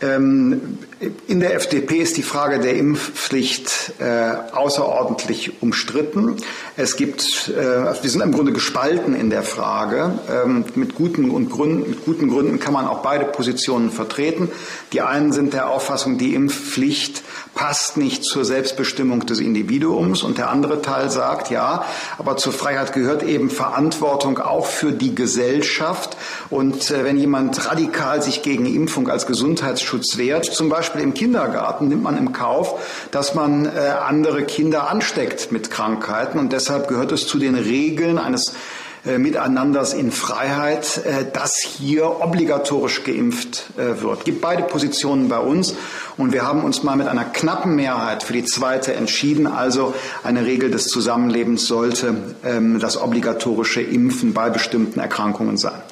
Ähm, in der FDP ist die Frage der Impfpflicht äh, außerordentlich umstritten. Es gibt, äh, wir sind im Grunde gespalten in der Frage. Ähm, mit, guten und Gründen, mit guten Gründen kann man auch beide Positionen vertreten. Die einen sind der Auffassung, die Impfpflicht passt nicht zur Selbstbestimmung des Individuums und der andere Teil sagt, ja, aber zur Freiheit gehört eben Verantwortung auch für die Gesellschaft und äh, wenn jemand radikal sich gegen Impfung als Gesundheitsschutz wehrt, zum Beispiel im Kindergarten nimmt man im Kauf, dass man äh, andere Kinder ansteckt mit Krankheiten. Und deshalb gehört es zu den Regeln eines Miteinanders in Freiheit, äh, dass hier obligatorisch geimpft äh, wird. Es gibt beide Positionen bei uns und wir haben uns mal mit einer knappen Mehrheit für die zweite entschieden. Also eine Regel des Zusammenlebens sollte ähm, das obligatorische Impfen bei bestimmten Erkrankungen sein.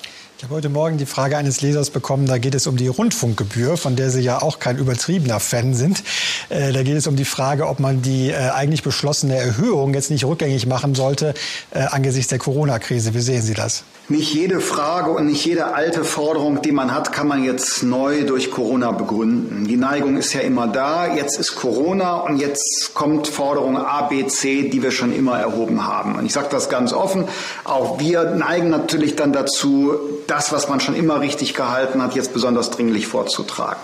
Ich habe heute Morgen die Frage eines Lesers bekommen, da geht es um die Rundfunkgebühr, von der Sie ja auch kein übertriebener Fan sind. Äh, da geht es um die Frage, ob man die äh, eigentlich beschlossene Erhöhung jetzt nicht rückgängig machen sollte äh, angesichts der Corona-Krise. Wie sehen Sie das? Nicht jede Frage und nicht jede alte Forderung, die man hat, kann man jetzt neu durch Corona begründen. Die Neigung ist ja immer da. Jetzt ist Corona und jetzt kommt Forderung A, B, C, die wir schon immer erhoben haben. Und ich sage das ganz offen. Auch wir neigen natürlich dann dazu, das, was man schon immer richtig gehalten hat, jetzt besonders dringlich vorzutragen.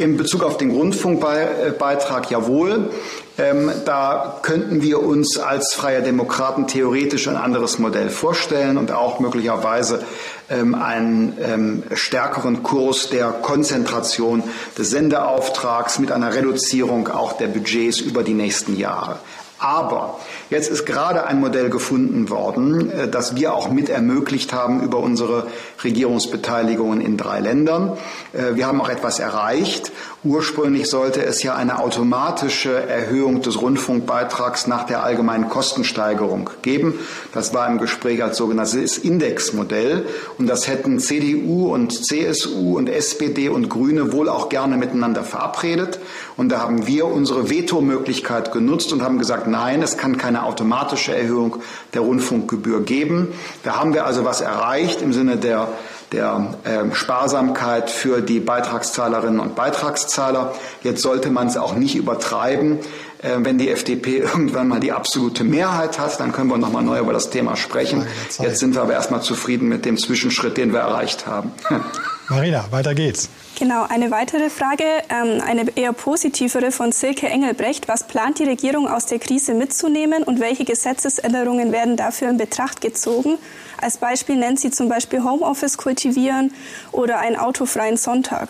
In Bezug auf den Rundfunkbeitrag jawohl. Ähm, da könnten wir uns als Freie Demokraten theoretisch ein anderes Modell vorstellen und auch möglicherweise ähm, einen ähm, stärkeren Kurs der Konzentration des Sendeauftrags mit einer Reduzierung auch der Budgets über die nächsten Jahre. Aber jetzt ist gerade ein Modell gefunden worden, äh, das wir auch mit ermöglicht haben über unsere Regierungsbeteiligungen in drei Ländern. Äh, wir haben auch etwas erreicht. Ursprünglich sollte es ja eine automatische Erhöhung des Rundfunkbeitrags nach der allgemeinen Kostensteigerung geben. Das war im Gespräch als sogenanntes Indexmodell. Und das hätten CDU und CSU und SPD und Grüne wohl auch gerne miteinander verabredet. Und da haben wir unsere Vetomöglichkeit genutzt und haben gesagt, nein, es kann keine automatische Erhöhung der Rundfunkgebühr geben. Da haben wir also was erreicht im Sinne der der äh, Sparsamkeit für die Beitragszahlerinnen und Beitragszahler. Jetzt sollte man es auch nicht übertreiben. Äh, wenn die FDP irgendwann mal die absolute Mehrheit hat, dann können wir nochmal neu über das Thema sprechen. Jetzt sind wir aber erstmal zufrieden mit dem Zwischenschritt, den wir erreicht haben. Marina, weiter geht's. Genau, eine weitere Frage, ähm, eine eher positivere von Silke Engelbrecht. Was plant die Regierung aus der Krise mitzunehmen und welche Gesetzesänderungen werden dafür in Betracht gezogen? Als Beispiel nennt sie zum Beispiel Homeoffice kultivieren oder einen autofreien Sonntag.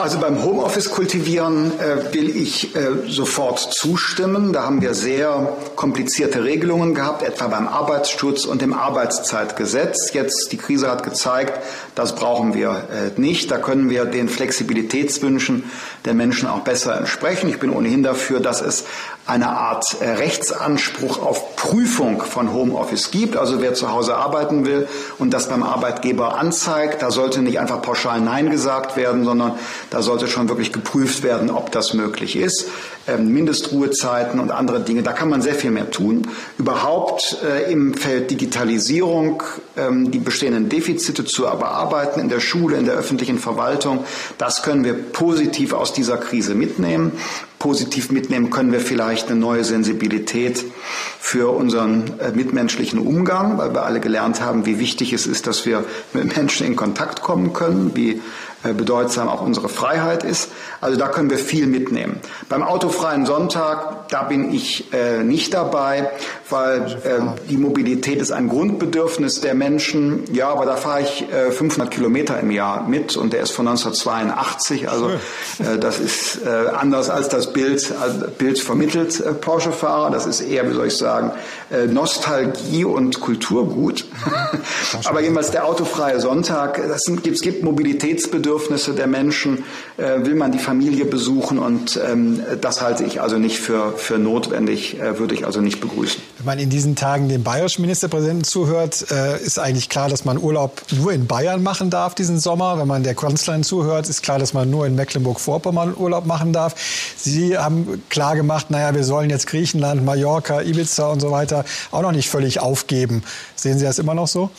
Also beim Homeoffice kultivieren äh, will ich äh, sofort zustimmen. Da haben wir sehr komplizierte Regelungen gehabt, etwa beim Arbeitsschutz und dem Arbeitszeitgesetz. Jetzt die Krise hat gezeigt, das brauchen wir äh, nicht. Da können wir den Flexibilitätswünschen der Menschen auch besser entsprechen. Ich bin ohnehin dafür, dass es eine Art äh, Rechtsanspruch auf Prüfung von Homeoffice gibt. Also wer zu Hause arbeiten will und das beim Arbeitgeber anzeigt, da sollte nicht einfach pauschal Nein gesagt werden, sondern da sollte schon wirklich geprüft werden, ob das möglich ist. Ähm, Mindestruhezeiten und andere Dinge, da kann man sehr viel mehr tun. Überhaupt äh, im Feld Digitalisierung ähm, die bestehenden Defizite zu bearbeiten in der Schule, in der öffentlichen Verwaltung, das können wir positiv aus dieser Krise mitnehmen. Positiv mitnehmen können wir vielleicht eine neue Sensibilität für unseren äh, mitmenschlichen Umgang, weil wir alle gelernt haben, wie wichtig es ist, dass wir mit Menschen in Kontakt kommen können, wie äh, bedeutsam auch unsere Freiheit ist. Also da können wir viel mitnehmen. Beim autofreien Sonntag, da bin ich äh, nicht dabei, weil äh, die Mobilität ist ein Grundbedürfnis der Menschen. Ja, aber da fahre ich äh, 500 Kilometer im Jahr mit und der ist von 1982. Also äh, das ist äh, anders als das Bild, Bild vermittelt äh, Porsche-Fahrer. Das ist eher, wie soll ich sagen, Nostalgie und Kulturgut. aber jedenfalls der autofreie Sonntag, das sind, es gibt Mobilitätsbedürfnisse Bedürfnisse der Menschen, will man die Familie besuchen und ähm, das halte ich also nicht für, für notwendig, äh, würde ich also nicht begrüßen. Wenn man in diesen Tagen dem bayerischen Ministerpräsidenten zuhört, äh, ist eigentlich klar, dass man Urlaub nur in Bayern machen darf diesen Sommer. Wenn man der Kanzlerin zuhört, ist klar, dass man nur in Mecklenburg-Vorpommern Urlaub machen darf. Sie haben klar gemacht, naja, wir sollen jetzt Griechenland, Mallorca, Ibiza und so weiter auch noch nicht völlig aufgeben. Sehen Sie das immer noch so?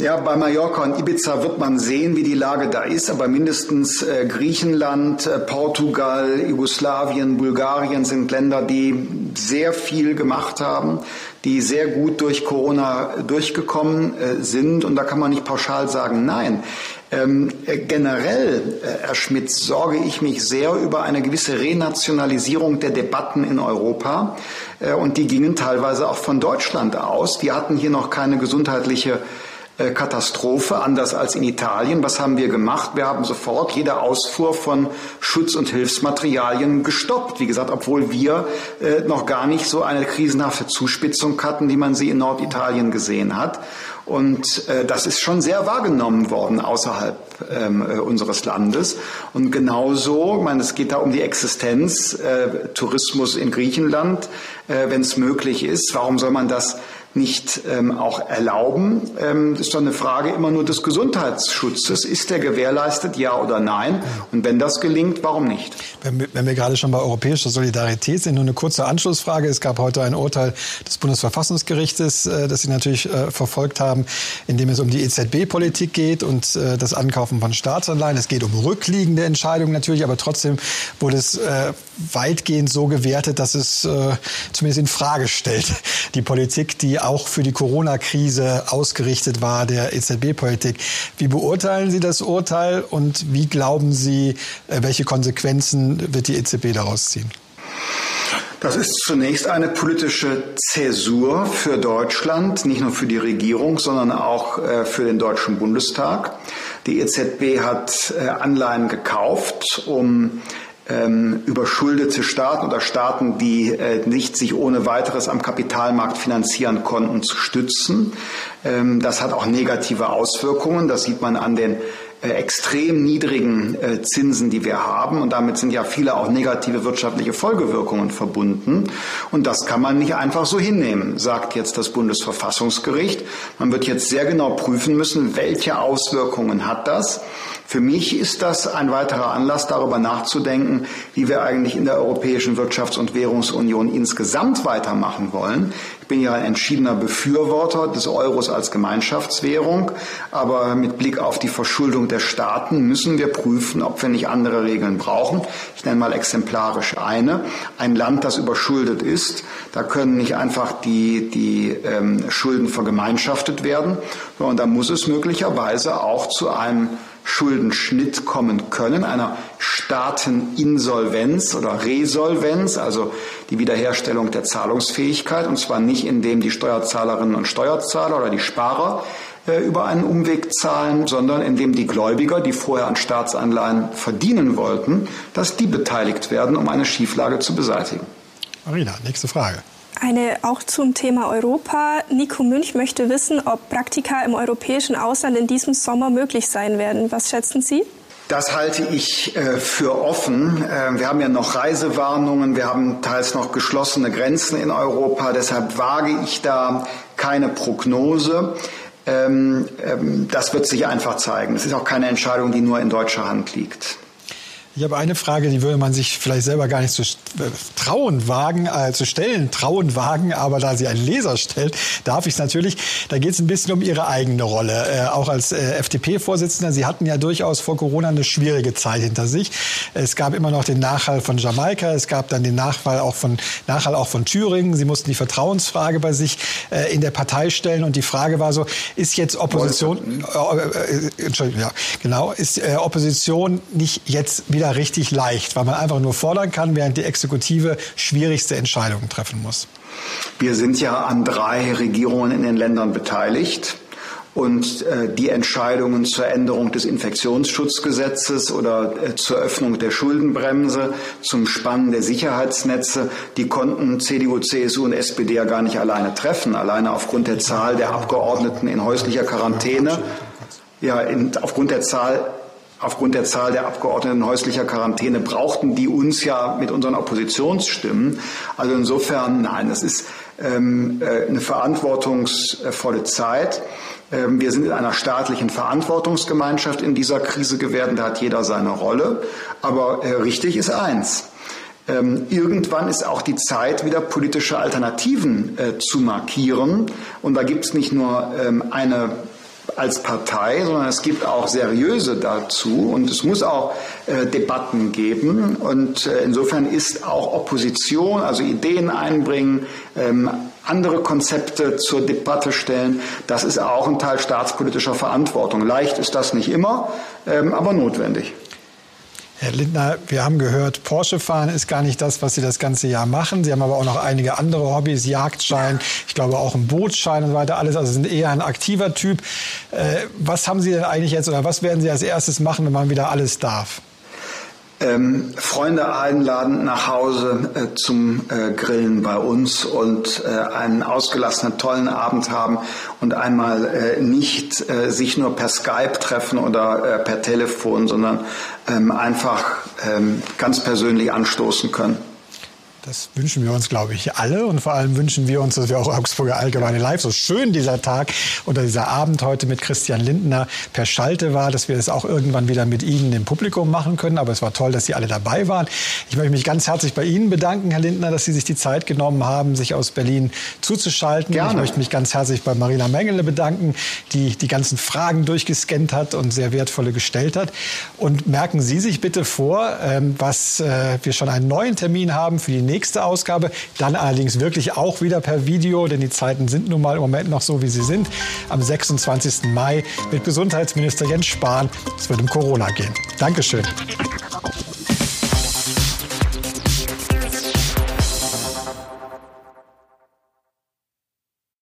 Ja, bei Mallorca und Ibiza wird man sehen, wie die Lage da ist, aber mindestens äh, Griechenland, äh, Portugal, Jugoslawien, Bulgarien sind Länder, die sehr viel gemacht haben, die sehr gut durch Corona durchgekommen äh, sind und da kann man nicht pauschal sagen, nein. Ähm, äh, generell, äh, Herr Schmidt, sorge ich mich sehr über eine gewisse Renationalisierung der Debatten in Europa. Äh, und die gingen teilweise auch von Deutschland aus. Wir hatten hier noch keine gesundheitliche Katastrophe, anders als in Italien. Was haben wir gemacht? Wir haben sofort jede Ausfuhr von Schutz- und Hilfsmaterialien gestoppt. Wie gesagt, obwohl wir äh, noch gar nicht so eine krisenhafte Zuspitzung hatten, wie man sie in Norditalien gesehen hat. Und äh, das ist schon sehr wahrgenommen worden außerhalb ähm, äh, unseres Landes. Und genauso, ich meine, es geht da um die Existenz, äh, Tourismus in Griechenland, äh, wenn es möglich ist. Warum soll man das nicht ähm, auch erlauben? Ähm, das ist doch eine Frage immer nur des Gesundheitsschutzes. Ist der gewährleistet, ja oder nein? Und wenn das gelingt, warum nicht? Wenn, wenn wir gerade schon bei europäischer Solidarität sind, nur eine kurze Anschlussfrage. Es gab heute ein Urteil des Bundesverfassungsgerichtes, äh, das Sie natürlich äh, verfolgt haben, in dem es um die EZB-Politik geht und äh, das Ankaufen von Staatsanleihen. Es geht um rückliegende Entscheidungen natürlich, aber trotzdem wurde es äh, weitgehend so gewertet, dass es äh, zumindest in Frage stellt, die Politik, die auch für die Corona-Krise ausgerichtet war, der EZB-Politik. Wie beurteilen Sie das Urteil und wie glauben Sie, äh, welche Konsequenzen wird die EZB daraus ziehen? Das ist zunächst eine politische Zäsur für Deutschland, nicht nur für die Regierung, sondern auch äh, für den Deutschen Bundestag. Die EZB hat äh, Anleihen gekauft, um ähm, überschuldete Staaten oder Staaten, die äh, nicht sich ohne weiteres am Kapitalmarkt finanzieren konnten, zu stützen. Ähm, das hat auch negative Auswirkungen. Das sieht man an den äh, extrem niedrigen äh, Zinsen, die wir haben. Und damit sind ja viele auch negative wirtschaftliche Folgewirkungen verbunden. Und das kann man nicht einfach so hinnehmen, sagt jetzt das Bundesverfassungsgericht. Man wird jetzt sehr genau prüfen müssen, welche Auswirkungen hat das. Für mich ist das ein weiterer Anlass, darüber nachzudenken, wie wir eigentlich in der Europäischen Wirtschafts- und Währungsunion insgesamt weitermachen wollen bin ja ein entschiedener Befürworter des Euros als Gemeinschaftswährung, aber mit Blick auf die Verschuldung der Staaten müssen wir prüfen, ob wir nicht andere Regeln brauchen. Ich nenne mal exemplarisch eine. Ein Land, das überschuldet ist, da können nicht einfach die, die ähm, Schulden vergemeinschaftet werden, sondern da muss es möglicherweise auch zu einem Schuldenschnitt kommen können, einer Staateninsolvenz oder Resolvenz, also die Wiederherstellung der Zahlungsfähigkeit, und zwar nicht indem die Steuerzahlerinnen und Steuerzahler oder die Sparer äh, über einen Umweg zahlen, sondern indem die Gläubiger, die vorher an Staatsanleihen verdienen wollten, dass die beteiligt werden, um eine Schieflage zu beseitigen. Marina, nächste Frage. Eine auch zum Thema Europa. Nico Münch möchte wissen, ob Praktika im europäischen Ausland in diesem Sommer möglich sein werden. Was schätzen Sie? Das halte ich äh, für offen. Äh, wir haben ja noch Reisewarnungen, wir haben teils noch geschlossene Grenzen in Europa. Deshalb wage ich da keine Prognose. Ähm, ähm, das wird sich einfach zeigen. Es ist auch keine Entscheidung, die nur in deutscher Hand liegt. Ich habe eine Frage, die würde man sich vielleicht selber gar nicht zu trauen wagen, äh, zu stellen, trauen wagen, aber da sie ein Leser stellt, darf ich es natürlich. Da geht es ein bisschen um Ihre eigene Rolle, äh, auch als äh, FDP-Vorsitzender. Sie hatten ja durchaus vor Corona eine schwierige Zeit hinter sich. Es gab immer noch den Nachhall von Jamaika, es gab dann den Nachhall auch von, Nachhall auch von Thüringen. Sie mussten die Vertrauensfrage bei sich äh, in der Partei stellen und die Frage war so, ist jetzt Opposition, äh, äh, Entschuldigung, ja, genau, ist Opposition nicht jetzt wieder wieder richtig leicht, weil man einfach nur fordern kann, während die Exekutive schwierigste Entscheidungen treffen muss. Wir sind ja an drei Regierungen in den Ländern beteiligt. Und äh, die Entscheidungen zur Änderung des Infektionsschutzgesetzes oder äh, zur Öffnung der Schuldenbremse, zum Spannen der Sicherheitsnetze, die konnten CDU, CSU und SPD ja gar nicht alleine treffen, alleine aufgrund der Zahl der Abgeordneten in häuslicher Quarantäne. Ja, in, aufgrund der Zahl aufgrund der Zahl der Abgeordneten häuslicher Quarantäne brauchten die uns ja mit unseren Oppositionsstimmen. Also insofern, nein, das ist ähm, äh, eine verantwortungsvolle Zeit. Ähm, wir sind in einer staatlichen Verantwortungsgemeinschaft in dieser Krise geworden. Da hat jeder seine Rolle. Aber äh, richtig ist eins. Ähm, irgendwann ist auch die Zeit, wieder politische Alternativen äh, zu markieren. Und da gibt es nicht nur ähm, eine als Partei, sondern es gibt auch seriöse dazu und es muss auch äh, Debatten geben. Und äh, insofern ist auch Opposition, also Ideen einbringen, ähm, andere Konzepte zur Debatte stellen, das ist auch ein Teil staatspolitischer Verantwortung. Leicht ist das nicht immer, ähm, aber notwendig. Herr Lindner, wir haben gehört, Porsche fahren ist gar nicht das, was Sie das ganze Jahr machen. Sie haben aber auch noch einige andere Hobbys, Jagdschein, ich glaube auch einen Bootsschein und so weiter, alles. Also sind eher ein aktiver Typ. Äh, was haben Sie denn eigentlich jetzt oder was werden Sie als erstes machen, wenn man wieder alles darf? Ähm, Freunde einladen nach Hause äh, zum äh, Grillen bei uns und äh, einen ausgelassenen, tollen Abend haben und einmal äh, nicht äh, sich nur per Skype treffen oder äh, per Telefon, sondern ähm, einfach ähm, ganz persönlich anstoßen können. Das wünschen wir uns, glaube ich, alle. Und vor allem wünschen wir uns, dass wir auch Augsburger Allgemeine Live, so schön dieser Tag oder dieser Abend heute mit Christian Lindner per Schalte war, dass wir es auch irgendwann wieder mit Ihnen im Publikum machen können. Aber es war toll, dass Sie alle dabei waren. Ich möchte mich ganz herzlich bei Ihnen bedanken, Herr Lindner, dass Sie sich die Zeit genommen haben, sich aus Berlin zuzuschalten. Gerne. Ich möchte mich ganz herzlich bei Marina Mengele bedanken, die die ganzen Fragen durchgescannt hat und sehr wertvolle gestellt hat. Und merken Sie sich bitte vor, ähm, was äh, wir schon einen neuen Termin haben für die nächste Ausgabe. Dann allerdings wirklich auch wieder per Video, denn die Zeiten sind nun mal im Moment noch so, wie sie sind. Am 26. Mai mit Gesundheitsminister Jens Spahn. Es wird um Corona gehen. Dankeschön.